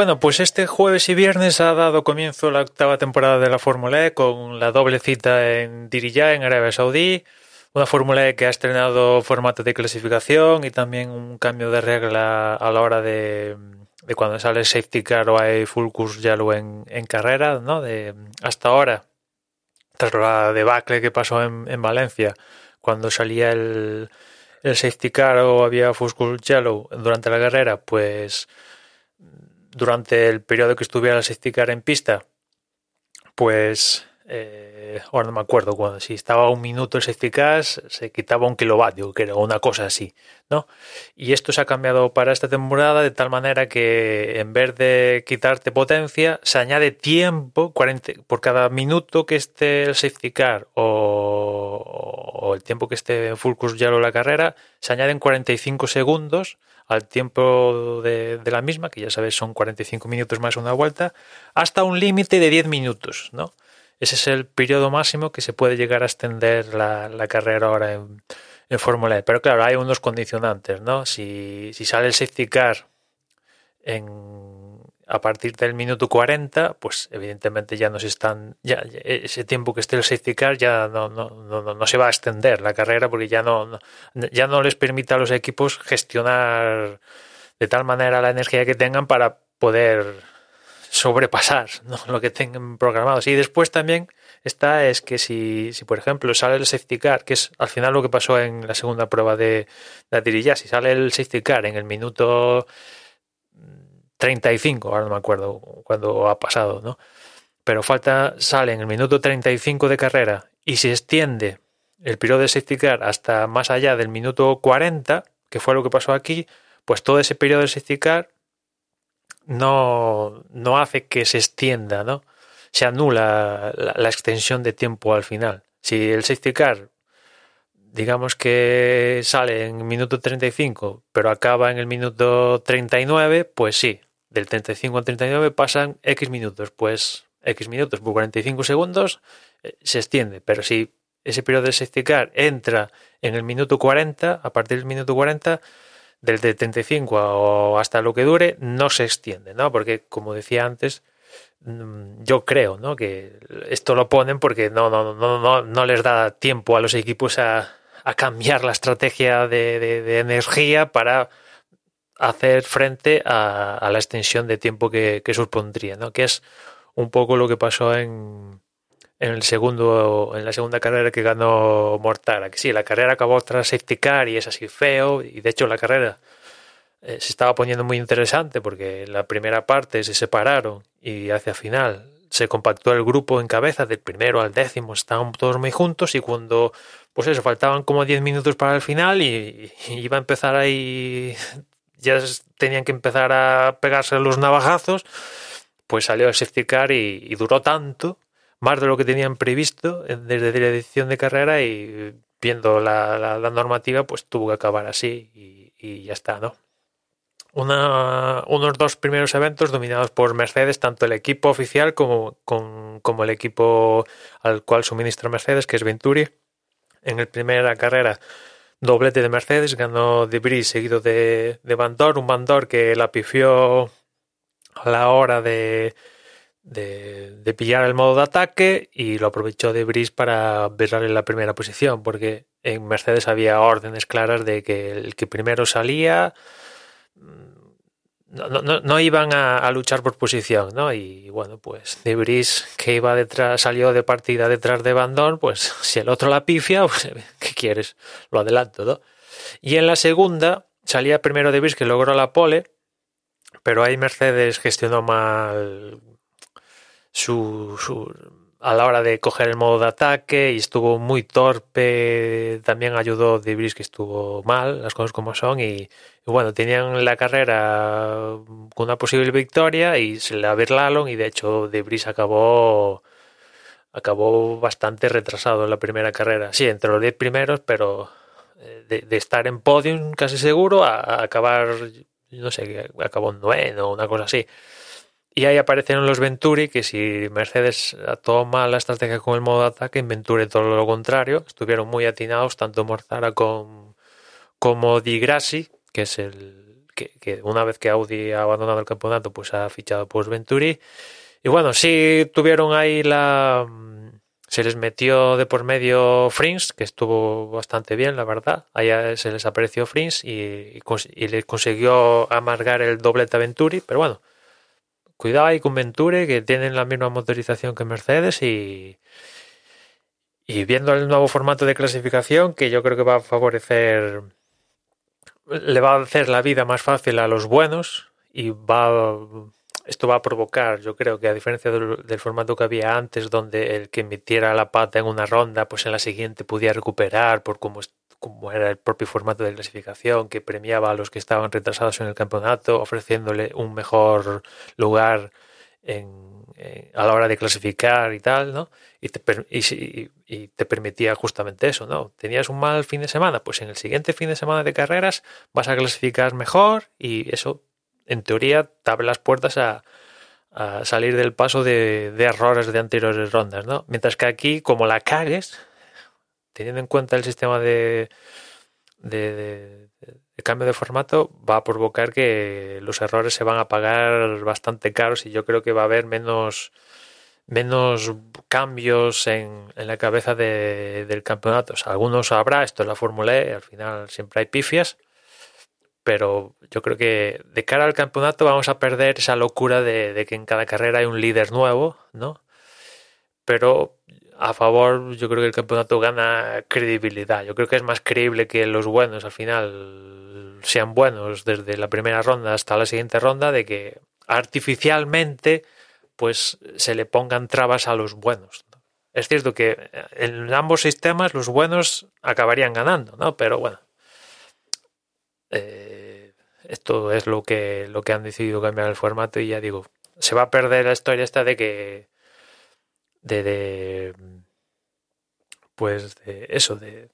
Bueno, pues este jueves y viernes ha dado comienzo la octava temporada de la Fórmula E con la doble cita en Diriyah, en Arabia Saudí. Una Fórmula E que ha estrenado formato de clasificación y también un cambio de regla a la hora de, de cuando sale safety car o hay full course yellow en, en carrera, ¿no? De, hasta ahora, tras la debacle que pasó en, en Valencia, cuando salía el, el safety car o había full course yellow durante la carrera, pues durante el periodo que estuviera el safety car en pista, pues eh, ahora no me acuerdo cuando si estaba un minuto safety car se quitaba un kilovatio, que era una cosa así, ¿no? Y esto se ha cambiado para esta temporada de tal manera que en vez de quitarte potencia, se añade tiempo 40, por cada minuto que esté el safety car o, o el tiempo que esté en full course ya la carrera, se añaden 45 segundos al tiempo de, de, la misma, que ya sabes son 45 minutos más una vuelta, hasta un límite de 10 minutos, ¿no? Ese es el periodo máximo que se puede llegar a extender la, carrera ahora en, Fórmula E. Pero claro, hay unos condicionantes, ¿no? Si, si sale el safety car en, a partir del minuto 40, pues evidentemente ya no se están, ya, ese tiempo que esté el safety car ya no, no, no, no se va a extender la carrera porque ya no, ya no les permite a los equipos gestionar de tal manera la energía que tengan para poder sobrepasar lo que tengan programados. Y después también está es que si, si, por ejemplo, sale el safety car, que es al final lo que pasó en la segunda prueba de, de Diriyah, si sale el safety car en el minuto 35, ahora no me acuerdo cuándo ha pasado, ¿no? Pero falta, sale en el minuto 35 de carrera y se extiende el periodo de safety car hasta más allá del minuto 40, que fue lo que pasó aquí, pues todo ese periodo de safety car no, no hace que se extienda, ¿no? Se anula la, extensión de tiempo al final. Si el safety car digamos que sale en el minuto 35, pero acaba en el minuto 39, pues sí, del 35 al 39 pasan X minutos, pues X minutos por 45 segundos eh, se extiende, pero si ese periodo de safety car entra en el minuto 40, a partir del minuto 40, desde 35 o hasta lo que dure, no se extiende, ¿no? Porque, como decía antes, mm, yo creo, ¿no? Que esto lo ponen porque no, no, no, no, no les da tiempo a los equipos a, a cambiar la estrategia de, de, energía para hacer frente a, a, la extensión de tiempo que, que supondría, ¿no? Que es un poco lo que pasó en, en el segundo, en la segunda carrera que ganó Mortara. Que sí, la carrera acabó tras safety car y es así feo. Y de hecho la carrera eh, se estaba poniendo muy interesante porque la primera parte se separaron y hacia final se compactó el grupo en cabeza del primero al décimo, estaban todos muy juntos y cuando, pues eso, faltaban como 10 minutos para el final y, iba a empezar ahí ya tenían que empezar a pegarse los navajazos, pues salió el safety car y, duró tanto, más de lo que tenían previsto desde la edición de carrera y viendo la, la, normativa, pues tuvo que acabar así y, ya está, ¿no? Unos dos primeros eventos dominados por Mercedes, tanto el equipo oficial como, con, como el equipo al cual suministra Mercedes, que es Venturi. En la primera carrera doblete de Mercedes, ganó De Vries seguido de, de Van un Van Dorn que la pifió a la hora de, de, pillar el modo de ataque y lo aprovechó De Vries para besarle la primera posición, porque en Mercedes había órdenes claras de que el que primero salía no, no, no iban a, luchar por posición, ¿no? Y bueno, pues De Vries, que iba detrás, salió de partida detrás de Bandón, pues si el otro la pifia, pues, ¿qué quieres? Lo adelanto, ¿no? Y en la segunda salía primero De Vries, que logró la pole, pero ahí Mercedes gestionó mal su, su a la hora de coger el modo de ataque y estuvo muy torpe. También ayudó Debris que estuvo mal, las cosas como son. Y, bueno, tenían la carrera con una posible victoria y se le ver Lalon y de hecho Debris acabó acabó bastante retrasado en la primera carrera. Sí, entre los 10 primeros, pero eh, de, de, estar en podium casi seguro a, a acabar, no sé, acabó en noveno o una cosa así. Y ahí aparecieron los Venturi, que si Mercedes toma la estrategia con el modo de ataque, en Venturi todo lo contrario. Estuvieron muy atinados, tanto Morzara con, como Di Grassi, que es el que, una vez que Audi ha abandonado el campeonato, pues ha fichado por Venturi. Y bueno, sí tuvieron ahí la... Se les metió de por medio Frins, que estuvo bastante bien, la verdad. Allá se les apareció Frins y, y, y le consiguió amargar el doblete a Venturi, pero bueno cuidado ahí con Venture, que tienen la misma motorización que Mercedes y, y viendo el nuevo formato de clasificación que yo creo que va a favorecer, le va a hacer la vida más fácil a los buenos y va, esto va a provocar, yo creo que a diferencia del, del formato que había antes, donde el que metiera la pata en una ronda, pues en la siguiente podía recuperar por cómo como era el propio formato de clasificación que premiaba a los que estaban retrasados en el campeonato, ofreciéndole un mejor lugar en, en, a la hora de clasificar y tal, ¿no? Y te, y, y te, permitía justamente eso, ¿no? Tenías un mal fin de semana, pues en el siguiente fin de semana de carreras vas a clasificar mejor y eso, en teoría, te abre las puertas a, a salir del paso de, de errores de anteriores rondas, ¿no? Mientras que aquí, como la cagues, teniendo en cuenta el sistema de, de, cambio de formato, va a provocar que los errores se van a pagar bastante caros y yo creo que va a haber menos, menos cambios en, en la cabeza de, del campeonato. O sea, algunos habrá, esto es la Fórmula E, al final siempre hay pifias, pero yo creo que de cara al campeonato vamos a perder esa locura de, de que en cada carrera hay un líder nuevo, ¿no? Pero a favor, yo creo que el campeonato gana credibilidad. Yo creo que es más creíble que los buenos al final sean buenos desde la primera ronda hasta la siguiente ronda, de que artificialmente pues se le pongan trabas a los buenos. Es cierto que en ambos sistemas los buenos acabarían ganando, ¿no? Pero bueno, eh, esto es lo que, lo que han decidido cambiar el formato y ya digo, se va a perder la historia esta de que de, de pues de eso, de,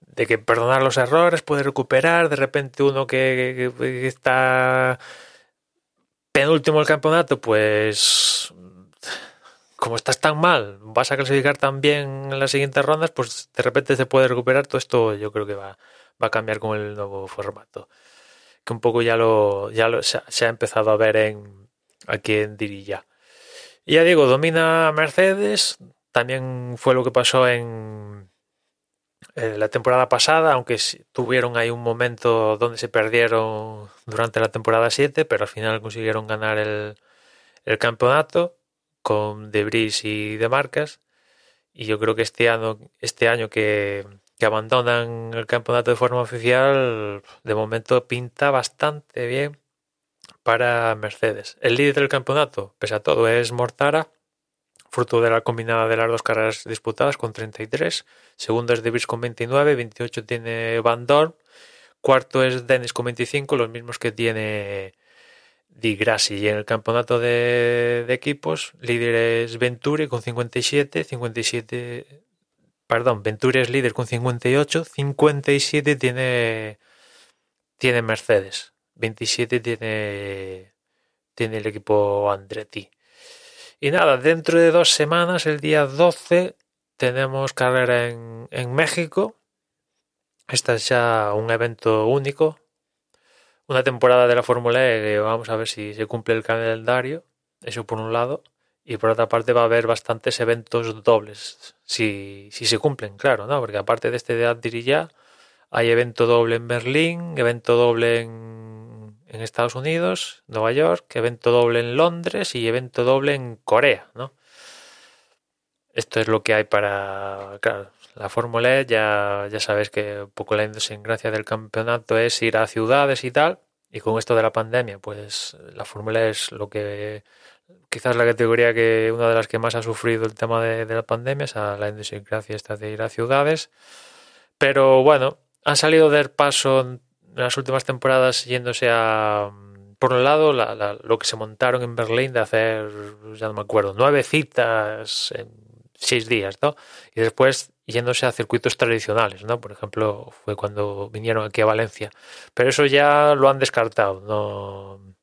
de que perdonar los errores, puede recuperar, de repente uno que, está penúltimo el campeonato, pues como estás tan mal, vas a clasificar tan bien en las siguientes rondas, pues de repente se puede recuperar. Todo esto yo creo que va, va a cambiar con el nuevo formato. Que un poco ya lo, ya lo se, ha, se ha empezado a ver en aquí en Dirilla. Ya digo, domina Mercedes. También fue lo que pasó en, en la temporada pasada, aunque tuvieron ahí un momento donde se perdieron durante la temporada 7, pero al final consiguieron ganar el, campeonato con Debris y de Marcas. Y yo creo que este año, este año que abandonan el campeonato de forma oficial, de momento pinta bastante bien para Mercedes. El líder del campeonato, pese a todo, es Mortara, fruto de la combinada de las dos carreras disputadas con 33. Segundo es Debris con 29, 28 tiene Van Dorn. Cuarto es Dennis con 25, los mismos que tiene Di Grassi. Y en el campeonato de, de equipos, líder es Venturi con 57, 57 perdón, Venturi es líder con 58, 57 tiene, tiene Mercedes. 27 tiene, tiene el equipo Andretti. Y nada, dentro de dos semanas, el día 12, tenemos carrera en, en México. Esta es ya un evento único. Una temporada de la Fórmula E que vamos a ver si se cumple el calendario. Eso por un lado. Y por otra parte va a haber bastantes eventos dobles. Si, si se cumplen, claro, ¿no? Porque aparte de este de Addirilla, hay evento doble en Berlín, evento doble en Estados Unidos, Nueva York, evento doble en Londres y evento doble en Corea, ¿no? Esto es lo que hay para, claro, la Fórmula E, ya, ya sabes que un poco la idiosincrasia del campeonato es ir a ciudades y tal, y con esto de la pandemia, pues la Fórmula E es lo que quizás la categoría que una de las que más ha sufrido el tema de, la pandemia es la idiosincrasia esta de ir a ciudades. Pero bueno, han salido de paso en las últimas temporadas yéndose a, por un lado, lo que se montaron en Berlín de hacer, ya no me acuerdo, nueve citas en seis días, ¿no? Y después yéndose a circuitos tradicionales, ¿no? Por ejemplo, fue cuando vinieron aquí a Valencia. Pero eso ya lo han descartado, ¿no?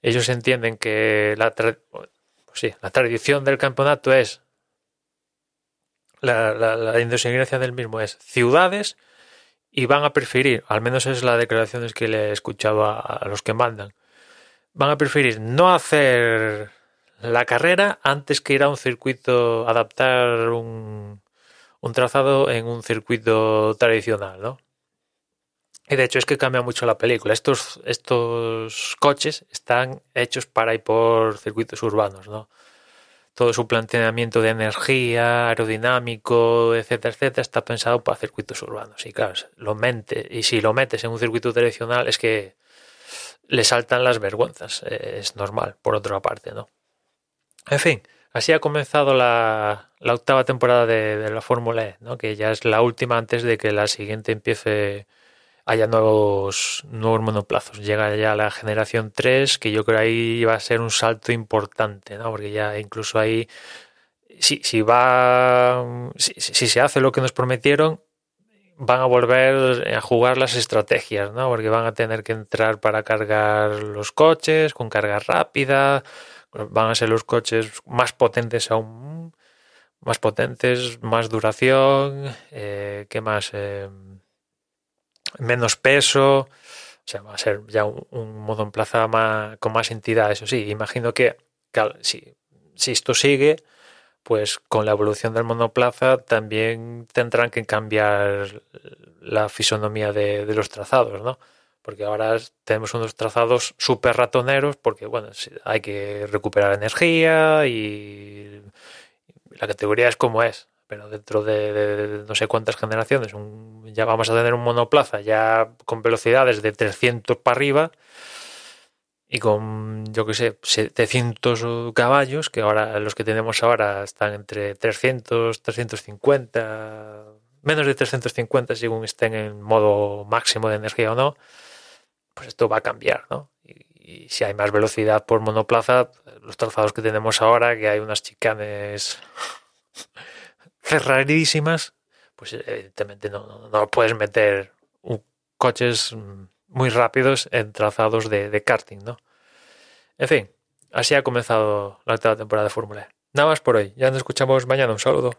Ellos entienden que la, pues sí, la tradición del campeonato es la, la, la del mismo es ciudades y van a preferir, al menos es la declaración que le he escuchado a los que mandan, van a preferir no hacer la carrera antes que ir a un circuito, adaptar un, un trazado en un circuito tradicional, ¿no? Y de hecho es que cambia mucho la película. Estos, estos coches están hechos para ir por circuitos urbanos, ¿no? Todo su planteamiento de energía, aerodinámico, etcétera, etcétera, está pensado para circuitos urbanos. Y claro, lo mente, y si lo metes en un circuito tradicional es que le saltan las vergüenzas. Es normal, por otra parte, ¿no? En fin, así ha comenzado la, la octava temporada de, de la Fórmula E, ¿no? Que ya es la última antes de que la siguiente empiece haya nuevos, nuevos monoplazos. Llega ya la generación 3, que yo creo ahí va a ser un salto importante, ¿no? Porque ya incluso ahí, si, si va, si, se hace lo que nos prometieron, van a volver a jugar las estrategias, ¿no? Porque van a tener que entrar para cargar los coches con carga rápida, van a ser los coches más potentes aún, más potentes, más duración, eh, ¿qué más? Eh, menos peso, o sea, va a ser ya un, un modo más, con más entidad, eso sí, imagino que, si, si esto sigue, pues con la evolución del monoplaza también tendrán que cambiar la fisonomía de, de los trazados, ¿no? Porque ahora tenemos unos trazados súper ratoneros porque, bueno, hay que recuperar energía y la categoría es como es pero dentro de, no sé cuántas generaciones ya vamos a tener un monoplaza ya con velocidades de 300 para arriba y con, yo que sé, 700 caballos, que ahora los que tenemos ahora están entre 300, 350, menos de 350 según estén en modo máximo de energía o no, pues esto va a cambiar, ¿no? Y si hay más velocidad por monoplaza, los trazados que tenemos ahora, que hay unas chicanes cerradísimas, pues evidentemente no, no, puedes meter coches muy rápidos en trazados de, de, karting, ¿no? En fin, así ha comenzado la temporada de Fórmula E. Nada más por hoy. Ya nos escuchamos mañana. Un saludo.